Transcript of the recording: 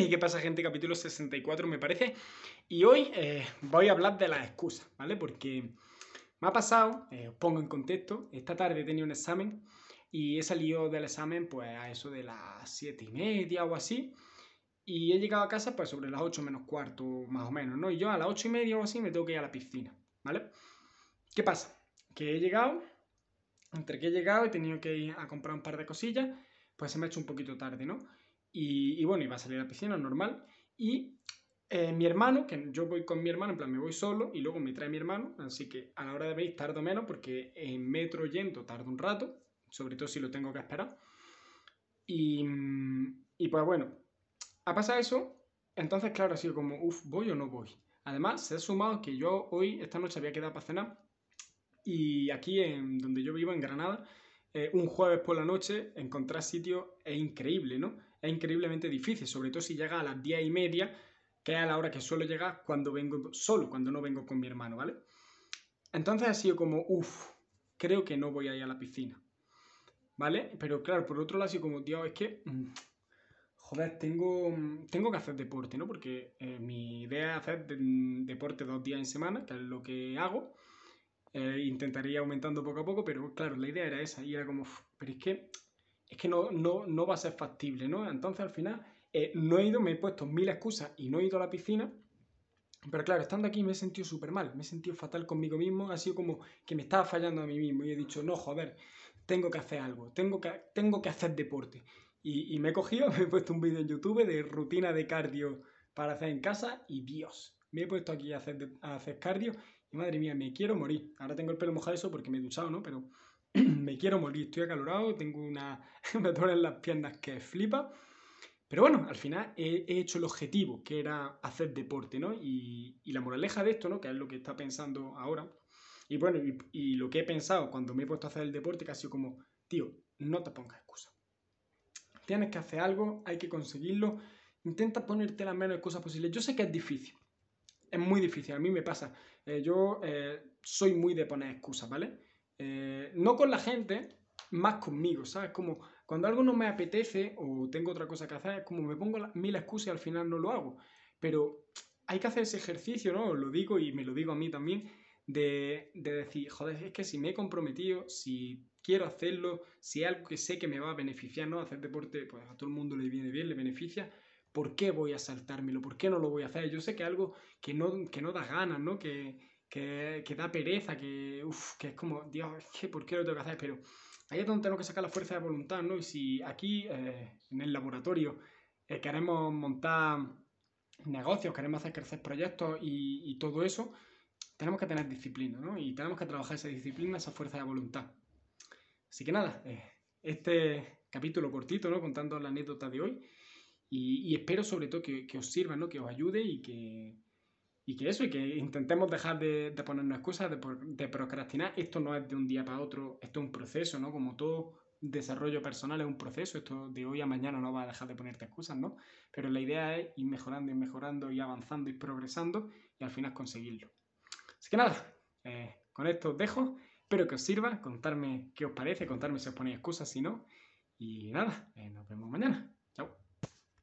¿Y qué pasa, gente? Capítulo 64, me parece. Y hoy eh, voy a hablar de las excusas, ¿vale? Porque me ha pasado, eh, os pongo en contexto, esta tarde tenido un examen y he salido del examen pues a eso de las 7 y media o así. Y he llegado a casa pues sobre las 8 menos cuarto, más o menos, ¿no? Y yo a las 8 y media o así me tengo que ir a la piscina, ¿vale? ¿Qué pasa? Que he llegado, entre que he llegado he tenido que ir a comprar un par de cosillas, pues se me ha hecho un poquito tarde, ¿no? Y, bueno, iba a salir a la piscina normal. Y eh, mi hermano, que yo voy con mi hermano, en plan me voy solo y luego me trae mi hermano, así que a la hora de venir tardo menos porque en metro yendo tardo un rato, sobre todo si lo tengo que esperar. Y, y pues bueno, ha pasado eso, entonces claro, ha sido como, uff, ¿voy o no voy? Además, se ha sumado que yo hoy, esta noche había quedado para cenar y aquí en donde yo vivo, en Granada, eh, un jueves por la noche encontrar sitio es increíble, ¿no? Es increíblemente difícil, sobre todo si llega a las diez y media, que es a la hora que suelo llegar cuando vengo solo, cuando no vengo con mi hermano, ¿vale? Entonces ha sido como, uff, creo que no voy a ir a la piscina, ¿vale? Pero claro, por otro lado ha sido como, tío, es que, mm, joder, tengo, tengo que hacer deporte, ¿no? Porque eh, mi idea es hacer deporte dos días en semana, que es lo que hago. Eh, intentaría aumentando poco a poco, pero claro, la idea era esa y era como, pero es que, es que no, no, no va a ser factible, ¿no? Entonces al final eh, no he ido, me he puesto mil excusas y no he ido a la piscina, pero claro, estando aquí me he sentido súper mal, me he sentido fatal conmigo mismo, ha sido como que me estaba fallando a mí mismo y he dicho, no, joder, tengo que hacer algo, tengo que, tengo que hacer deporte. Y, y me he cogido, me he puesto un vídeo en YouTube de rutina de cardio para hacer en casa y Dios, me he puesto aquí a hacer, a hacer cardio y madre mía, me quiero morir. Ahora tengo el pelo mojado eso porque me he duchado, ¿no? Pero me quiero morir, estoy acalorado, tengo una... me duelen las piernas que flipa. Pero bueno, al final he, hecho el objetivo, que era hacer deporte, ¿no? Y, la moraleja de esto, ¿no? Que es lo que está pensando ahora. Y bueno, y, lo que he pensado cuando me he puesto a hacer el deporte, que ha sido como, tío, no te pongas excusa. Tienes que hacer algo, hay que conseguirlo. Intenta ponerte las menos excusas posibles. Yo sé que es difícil, es muy difícil, a mí me pasa. Eh, yo eh, soy muy de poner excusas, ¿vale? Eh, no con la gente, más conmigo, ¿sabes? Como cuando algo no me apetece o tengo otra cosa que hacer, es como me pongo mil excusas y al final no lo hago. Pero hay que hacer ese ejercicio, ¿no? Lo digo y me lo digo a mí también, de, de decir, joder, es que si me he comprometido, si quiero hacerlo, si es algo que sé que me va a beneficiar, ¿no? Hacer deporte, pues a todo el mundo le viene bien, le beneficia, ¿por qué voy a saltármelo? ¿Por qué no lo voy a hacer? Yo sé que es algo que no, que no da ganas, ¿no? Que, que, que da pereza, que, que es como, Dios, ¿por qué lo tengo que hacer? Pero ahí es donde tengo que sacar la fuerza de voluntad, ¿no? Y si aquí, eh, en el laboratorio, eh, queremos montar negocios, queremos hacer crecer proyectos y, y, todo eso, tenemos que tener disciplina, ¿no? Y tenemos que trabajar esa disciplina, esa fuerza de voluntad. Así que nada, eh, este capítulo cortito, ¿no? Contando la anécdota de hoy. Y, espero sobre todo que, os sirva, ¿no? que os ayude y que, y que eso, y que intentemos dejar de, ponernos excusas, de, procrastinar. Esto no es de un día para otro, esto es un proceso, ¿no? Como todo desarrollo personal es un proceso, esto de hoy a mañana no va a dejar de ponerte excusas, ¿no? Pero la idea es ir mejorando y mejorando y avanzando y progresando y al final conseguirlo. Así que nada, eh, con esto os dejo. Espero que os sirva, contarme qué os parece, contarme si os ponéis excusas, si no. Y nada, eh, nos vemos mañana. Chao.